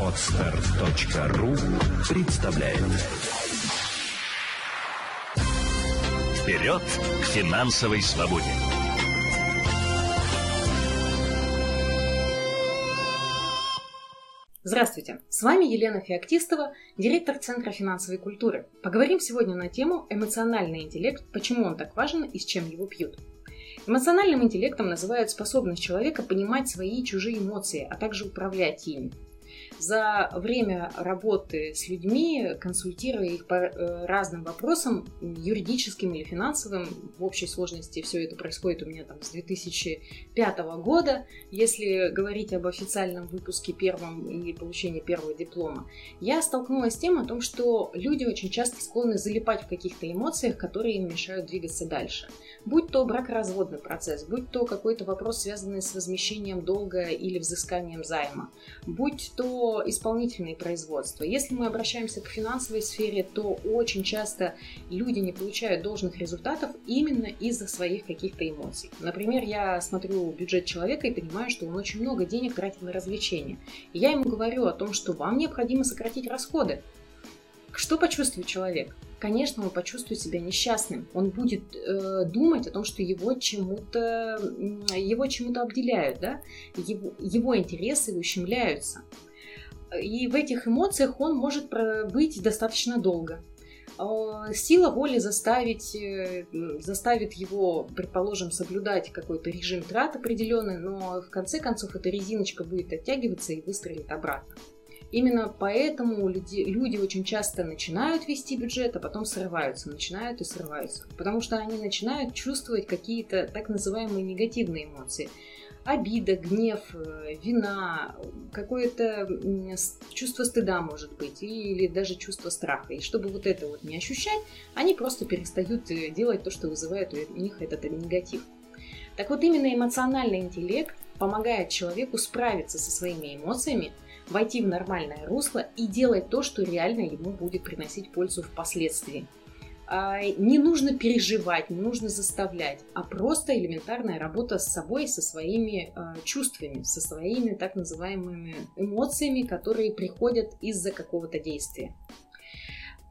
Отстар.ру представляет Вперед к финансовой свободе! Здравствуйте, с вами Елена Феоктистова, директор Центра финансовой культуры. Поговорим сегодня на тему «Эмоциональный интеллект. Почему он так важен и с чем его пьют?». Эмоциональным интеллектом называют способность человека понимать свои и чужие эмоции, а также управлять ими за время работы с людьми, консультируя их по э, разным вопросам, юридическим или финансовым, в общей сложности все это происходит у меня там с 2005 года, если говорить об официальном выпуске первом и получении первого диплома, я столкнулась с тем о том, что люди очень часто склонны залипать в каких-то эмоциях, которые им мешают двигаться дальше. Будь то бракоразводный процесс, будь то какой-то вопрос, связанный с возмещением долга или взысканием займа, будь то исполнительные производства. Если мы обращаемся к финансовой сфере, то очень часто люди не получают должных результатов именно из-за своих каких-то эмоций. Например, я смотрю бюджет человека и понимаю, что он очень много денег тратит на развлечения. И я ему говорю о том, что вам необходимо сократить расходы. Что почувствует человек? Конечно, он почувствует себя несчастным. Он будет э, думать о том, что его чему-то его чему-то обделяют, да? его, его интересы ущемляются. И в этих эмоциях он может быть достаточно долго. А, сила воли заставить, э, заставит его, предположим, соблюдать какой-то режим трат определенный, но в конце концов эта резиночка будет оттягиваться и выстрелит обратно. Именно поэтому люди, люди очень часто начинают вести бюджет, а потом срываются, начинают и срываются. Потому что они начинают чувствовать какие-то так называемые негативные эмоции обида, гнев, э, вина, какое-то чувство стыда может быть, или даже чувство страха. И чтобы вот это вот не ощущать, они просто перестают э, делать то, что вызывает у них этот негатив. Так вот, именно эмоциональный интеллект помогает человеку справиться со своими эмоциями, войти в нормальное русло и делать то, что реально ему будет приносить пользу впоследствии. А, не нужно переживать, не нужно заставлять, а просто элементарная работа с собой, со своими а, чувствами, со своими так называемыми эмоциями, которые приходят из-за какого-то действия.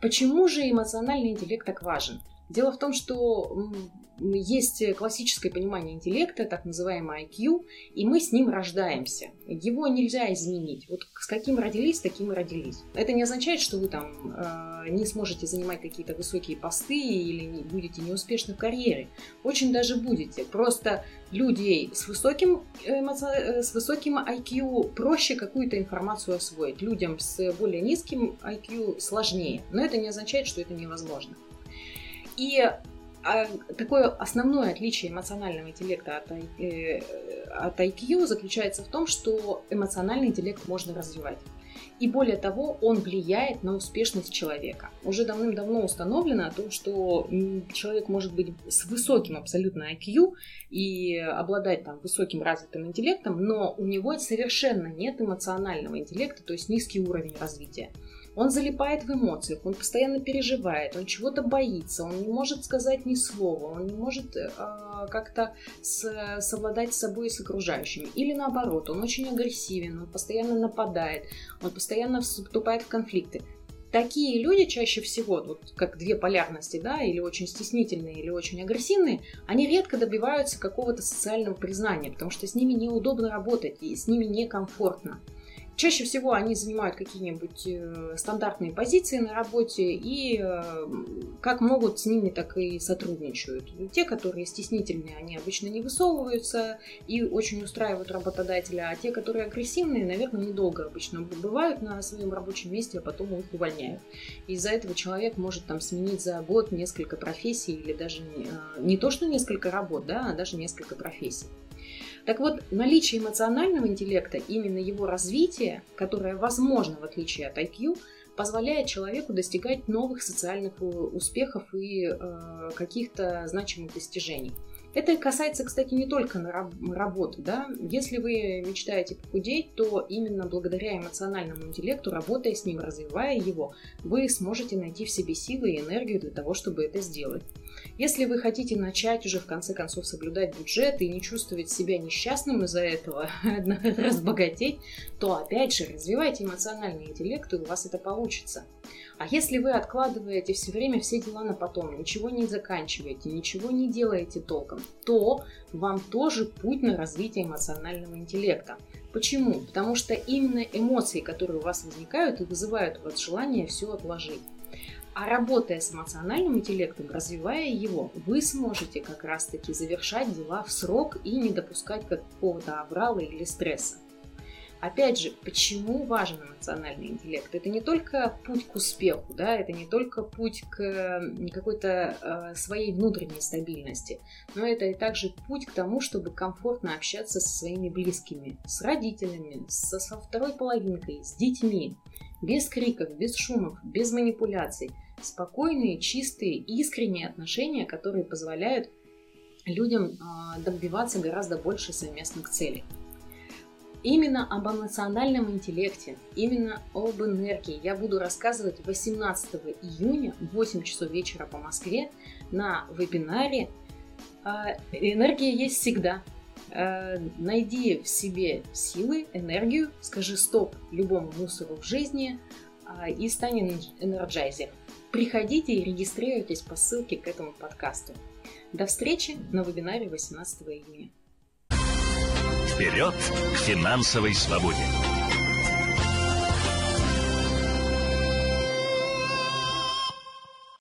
Почему же эмоциональный интеллект так важен? Дело в том, что есть классическое понимание интеллекта, так называемый IQ, и мы с ним рождаемся. Его нельзя изменить. Вот с каким родились, таким и родились. Это не означает, что вы там э, не сможете занимать какие-то высокие посты или не, будете неуспешны в карьере. Очень даже будете. Просто людей с высоким, эмоци... Э, с высоким IQ проще какую-то информацию освоить. Людям с более низким IQ сложнее. Но это не означает, что это невозможно. И а, такое основное отличие эмоционального интеллекта от, э, IQ заключается в том, что эмоциональный интеллект можно развивать. И более того, он влияет на успешность человека. Уже давным-давно установлено о том, что человек может быть с высоким абсолютно IQ и обладать там высоким развитым интеллектом, но у него совершенно нет эмоционального интеллекта, то есть низкий уровень развития. Он залипает в эмоциях, он постоянно переживает, он чего-то боится, он не может сказать ни слова, он не может э, как-то с, совладать с собой и с окружающими. Или наоборот, он очень агрессивен, он постоянно нападает, он постоянно вступает в конфликты. Такие люди чаще всего, вот как две полярности, да, или очень стеснительные, или очень агрессивные, они редко добиваются какого-то социального признания, потому что с ними неудобно работать и с ними некомфортно. Чаще всего они занимают какие-нибудь э, стандартные позиции на работе и э, как могут с ними, так и сотрудничают. Те, которые стеснительные, они обычно не высовываются и очень устраивают работодателя, а те, которые агрессивные, наверное, недолго обычно бывают на своем рабочем месте, а потом их увольняют. Из-за этого человек может там сменить за год несколько профессий или даже не, э, то, что несколько работ, да, а даже несколько профессий. Так вот, наличие эмоционального интеллекта, именно его развитие, которое возможно в отличие от IQ, позволяет человеку достигать новых социальных э, успехов и э, каких-то значимых достижений. Это касается, кстати, не только работы. Да? Если вы мечтаете похудеть, то именно благодаря эмоциональному интеллекту, работая с ним, развивая его, вы сможете найти в себе силы и энергию для того, чтобы это сделать. Если вы хотите начать уже в конце концов соблюдать бюджет и не чувствовать себя несчастным из-за этого, разбогатеть, то опять же развивайте эмоциональный интеллект, и у вас это получится. А если вы откладываете все время все дела на потом, ничего не заканчиваете, ничего не делаете толком, то вам тоже путь на развитие эмоционального интеллекта. Почему? Потому что именно эмоции, которые у вас возникают, и вызывают у вас желание все отложить. А работая с эмоциональным интеллектом, развивая его, вы сможете как раз-таки завершать дела в срок и не допускать какого-то аврала или стресса. Опять же, почему важен эмоциональный интеллект? Это не только путь к успеху, да, это не только путь к какой-то э, своей внутренней стабильности, но это и также путь к тому, чтобы комфортно общаться со своими близкими, с родителями, со, со второй половинкой, с детьми, без криков, без шумов, без манипуляций. Спокойные, чистые, искренние отношения, которые позволяют людям э, добиваться гораздо больше совместных целей. Именно об эмоциональном интеллекте, именно об энергии я буду рассказывать 18 июня в 8 часов вечера по Москве на вебинаре а, «Энергия есть всегда». А, найди в себе силы, энергию, скажи стоп любому мусору в жизни а, и стань энерджайзер. Приходите и регистрируйтесь по ссылке к этому подкасту. До встречи на вебинаре 18 июня. Вперед к финансовой свободе!